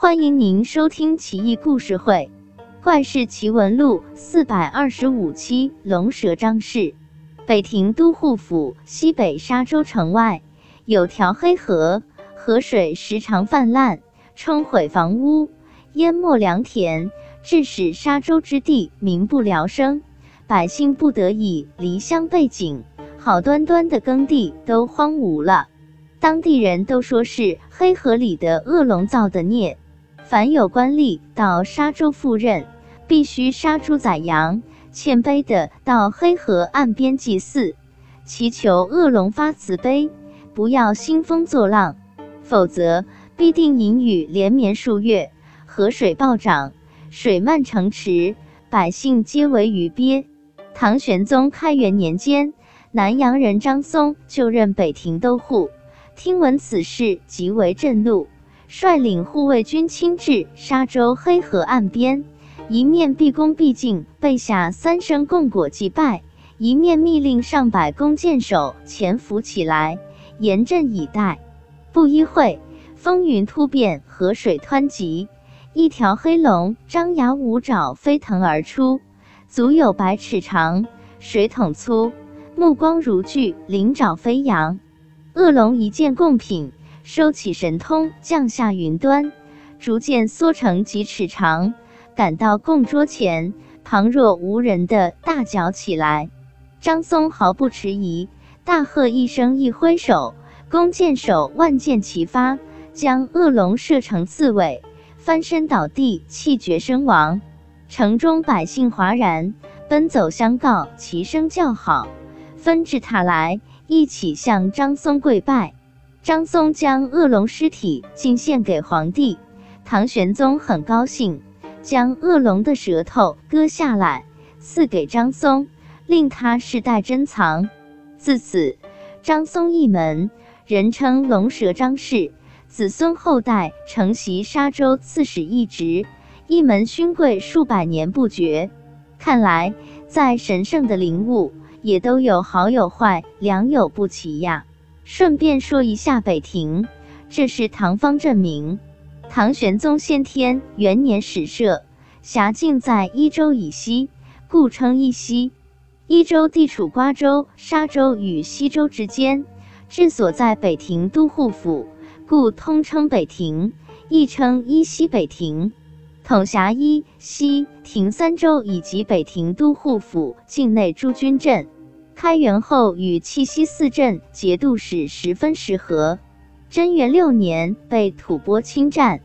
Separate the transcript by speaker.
Speaker 1: 欢迎您收听《奇异故事会·怪事奇闻录》四百二十五期。龙蛇张氏，北庭都护府西北沙洲城外有条黑河，河水时常泛滥，冲毁房屋，淹没良田，致使沙洲之地民不聊生，百姓不得已离乡背井，好端端的耕地都荒芜了。当地人都说是黑河里的恶龙造的孽。凡有官吏到沙洲赴任，必须杀猪宰羊，谦卑的到黑河岸边祭祀，祈求恶龙发慈悲，不要兴风作浪，否则必定淫雨连绵数月，河水暴涨，水漫城池，百姓皆为鱼鳖。唐玄宗开元年间，南阳人张松就任北庭都护。听闻此事，极为震怒，率领护卫军亲至沙洲黑河岸边，一面毕恭毕敬备下三生供果祭拜，一面密令上百弓箭手潜伏起来，严阵以待。不一会，风云突变，河水湍急，一条黑龙张牙舞爪飞腾而出，足有百尺长，水桶粗，目光如炬，鳞爪飞扬。恶龙一见贡品，收起神通，降下云端，逐渐缩成几尺长，赶到供桌前，旁若无人的大叫起来。张松毫不迟疑，大喝一声，一挥手，弓箭手万箭齐发，将恶龙射成刺猬，翻身倒地，气绝身亡。城中百姓哗然，奔走相告，齐声叫好，纷至沓来。一起向张松跪拜，张松将恶龙尸体进献给皇帝。唐玄宗很高兴，将恶龙的舌头割下来赐给张松，令他世代珍藏。自此，张松一门人称龙蛇张氏，子孙后代承袭沙州刺史一职，一门勋贵数百年不绝。看来，在神圣的灵物。也都有好有坏，良莠不齐呀。顺便说一下北庭，这是唐方镇名。唐玄宗先天元年始设，辖境在伊州以西，故称伊西。伊州地处瓜州、沙州与西州之间，治所在北庭都护府，故通称北庭，亦称伊西北庭。统辖伊西庭三州以及北庭都护府境内诸军镇。开元后与气息四镇节度使十分适合。贞元六年被吐蕃侵占，